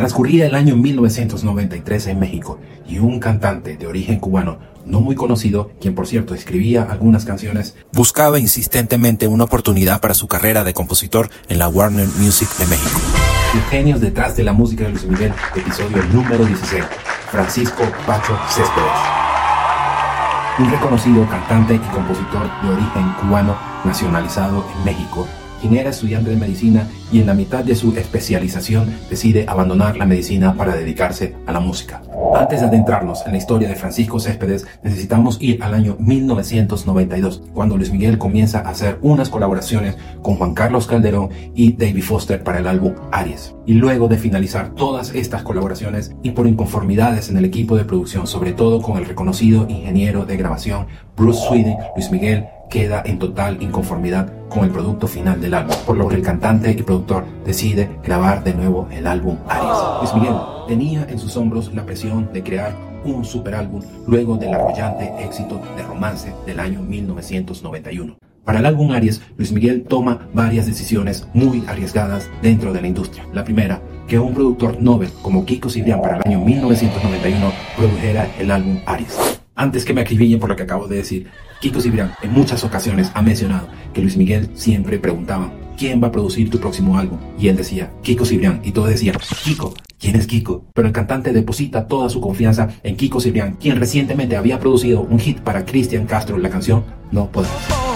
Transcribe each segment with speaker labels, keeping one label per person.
Speaker 1: Transcurría el año 1993 en México y un cantante de origen cubano no muy conocido, quien por cierto escribía algunas canciones, buscaba insistentemente una oportunidad para su carrera de compositor en la Warner Music de México. Genios detrás de la música de Luis Miguel, episodio número 16, Francisco Pacho Céspedes. Un reconocido cantante y compositor de origen cubano nacionalizado en México, quien era estudiante de medicina y en la mitad de su especialización decide abandonar la medicina para dedicarse a la música. Antes de adentrarnos en la historia de Francisco Céspedes, necesitamos ir al año 1992, cuando Luis Miguel comienza a hacer unas colaboraciones con Juan Carlos Calderón y David Foster para el álbum Aries. Y luego de finalizar todas estas colaboraciones y por inconformidades en el equipo de producción, sobre todo con el reconocido ingeniero de grabación Bruce Sweeney, Luis Miguel queda en total inconformidad con el producto final del álbum, por lo que el cantante y productor decide grabar de nuevo el álbum Aries. Luis Miguel tenía en sus hombros la presión de crear un super álbum luego del arrollante éxito de Romance del año 1991. Para el álbum Aries, Luis Miguel toma varias decisiones muy arriesgadas dentro de la industria. La primera, que un productor Nobel como Kiko Cibrián para el año 1991 produjera el álbum Aries. Antes que me acribillen por lo que acabo de decir, Kiko Cibrián en muchas ocasiones ha mencionado que Luis Miguel siempre preguntaba, ¿quién va a producir tu próximo álbum? Y él decía, Kiko Cibrián, y todos decían, Kiko, ¿quién es Kiko? Pero el cantante deposita toda su confianza en Kiko Cibrián, quien recientemente había producido un hit para Cristian Castro, la canción No Podrás.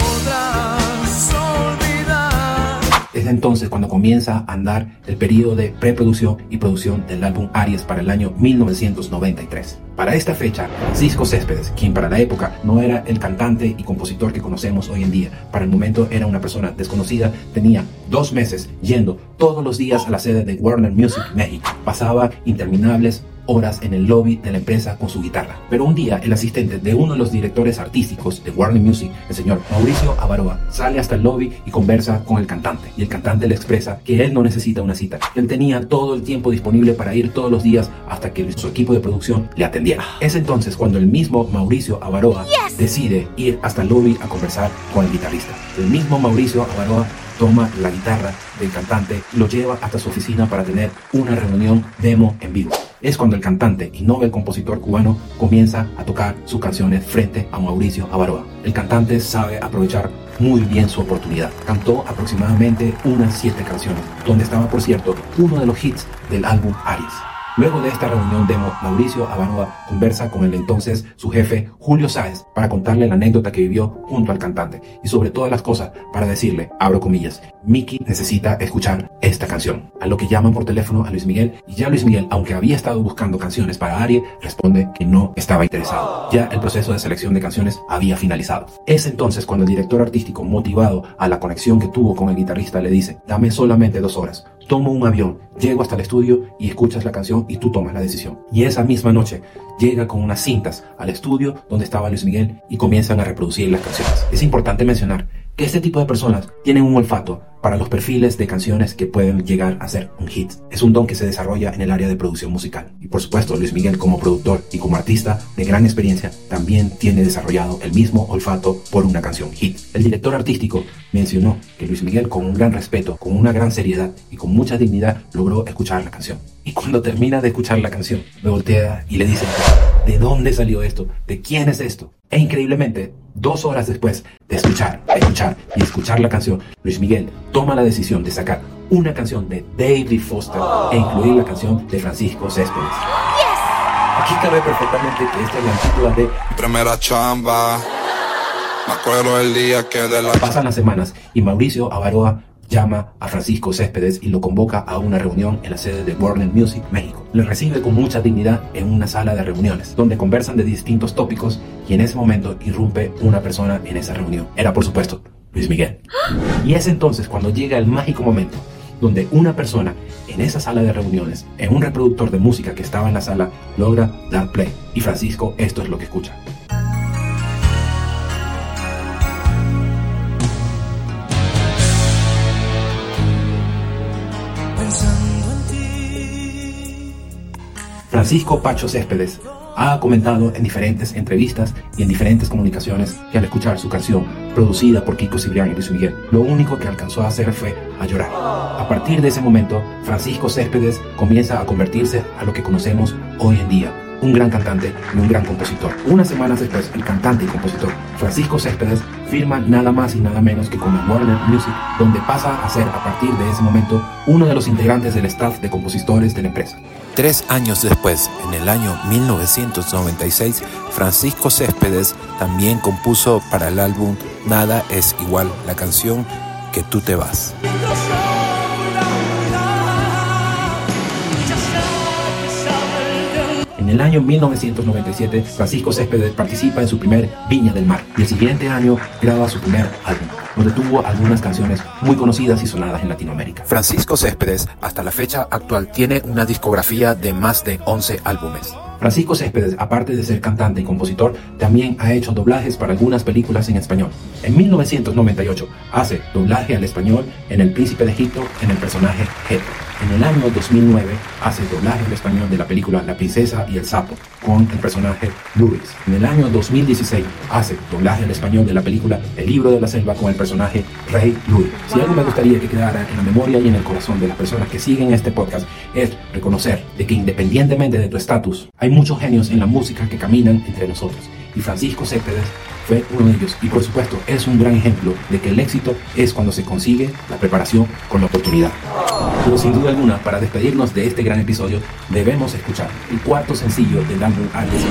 Speaker 1: Es entonces cuando comienza a andar el periodo de preproducción y producción del álbum Aries para el año 1993. Para esta fecha, Cisco Céspedes, quien para la época no era el cantante y compositor que conocemos hoy en día, para el momento era una persona desconocida, tenía dos meses yendo todos los días a la sede de Warner Music México. Pasaba interminables horas en el lobby de la empresa con su guitarra. Pero un día el asistente de uno de los directores artísticos de Warner Music, el señor Mauricio Avaroa, sale hasta el lobby y conversa con el cantante. Y el cantante le expresa que él no necesita una cita. Él tenía todo el tiempo disponible para ir todos los días hasta que su equipo de producción le atendiera. Es entonces cuando el mismo Mauricio Avaroa decide ir hasta el lobby a conversar con el guitarrista. El mismo Mauricio Avaroa toma la guitarra del cantante y lo lleva hasta su oficina para tener una reunión demo en vivo es cuando el cantante y no compositor cubano comienza a tocar sus canciones frente a Mauricio Avaroa. El cantante sabe aprovechar muy bien su oportunidad. Cantó aproximadamente unas siete canciones, donde estaba, por cierto, uno de los hits del álbum Aries. Luego de esta reunión demo, Mauricio Avaroa conversa con el entonces su jefe Julio Sáez para contarle la anécdota que vivió junto al cantante y sobre todas las cosas para decirle, abro comillas, Mickey necesita escuchar esta canción. A lo que llaman por teléfono a Luis Miguel y ya Luis Miguel, aunque había estado buscando canciones para Arie, responde que no estaba interesado. Ya el proceso de selección de canciones había finalizado. Es entonces cuando el director artístico, motivado a la conexión que tuvo con el guitarrista, le dice, dame solamente dos horas tomo un avión, llego hasta el estudio y escuchas la canción y tú tomas la decisión. Y esa misma noche llega con unas cintas al estudio donde estaba Luis Miguel y comienzan a reproducir las canciones. Es importante mencionar que este tipo de personas tienen un olfato para los perfiles de canciones que pueden llegar a ser un hit. Es un don que se desarrolla en el área de producción musical. Y por supuesto, Luis Miguel como productor y como artista de gran experiencia también tiene desarrollado el mismo olfato por una canción hit. El director artístico mencionó que Luis Miguel con un gran respeto, con una gran seriedad y con mucha dignidad logró escuchar la canción. Y cuando termina de escuchar la canción, me voltea y le dice, ¿de dónde salió esto? ¿De quién es esto? E increíblemente, dos horas después de escuchar, escuchar y escuchar la canción, Luis Miguel toma la decisión de sacar una canción de David Foster e incluir la canción de Francisco Céspedes. Aquí cabe perfectamente que esta es la título de
Speaker 2: Primera chamba. Me acuerdo el día que de la...
Speaker 1: Pasan las semanas y Mauricio Avaroa llama a Francisco Céspedes y lo convoca a una reunión en la sede de Warner Music México. Le recibe con mucha dignidad en una sala de reuniones, donde conversan de distintos tópicos y en ese momento irrumpe una persona en esa reunión. Era por supuesto Luis Miguel. Y es entonces cuando llega el mágico momento donde una persona en esa sala de reuniones, en un reproductor de música que estaba en la sala, logra dar play. Y Francisco esto es lo que escucha. Francisco Pacho Céspedes ha comentado en diferentes entrevistas y en diferentes comunicaciones que al escuchar su canción, producida por Kiko Cibrián y Luis Miguel, lo único que alcanzó a hacer fue a llorar. A partir de ese momento, Francisco Céspedes comienza a convertirse a lo que conocemos hoy en día, un gran cantante y un gran compositor. Unas semanas después, el cantante y compositor Francisco Céspedes firma nada más y nada menos que con Warner Music, donde pasa a ser a partir de ese momento uno de los integrantes del staff de compositores de la empresa.
Speaker 3: Tres años después, en el año 1996, Francisco Céspedes también compuso para el álbum Nada es igual la canción que tú te vas.
Speaker 1: El año 1997, Francisco Céspedes participa en su primer Viña del Mar y el siguiente año graba su primer álbum, donde tuvo algunas canciones muy conocidas y sonadas en Latinoamérica.
Speaker 3: Francisco Céspedes, hasta la fecha actual, tiene una discografía de más de 11 álbumes.
Speaker 1: Francisco Céspedes, aparte de ser cantante y compositor, también ha hecho doblajes para algunas películas en español. En 1998 hace doblaje al español en El Príncipe de Egipto en el personaje Geto. En el año 2009 hace doblaje al español de la película La Princesa y el Sapo con el personaje Luis. En el año 2016 hace doblaje al español de la película El Libro de la Selva con el personaje Rey Luis. Si algo me gustaría que quedara en la memoria y en el corazón de las personas que siguen este podcast es reconocer de que independientemente de tu estatus, hay muchos genios en la música que caminan entre nosotros. Y Francisco Céspedes fue uno de ellos. Y por supuesto es un gran ejemplo de que el éxito es cuando se consigue la preparación con la oportunidad. Pero sin duda alguna, para despedirnos de este gran episodio, debemos escuchar el cuarto sencillo del álbum Alice.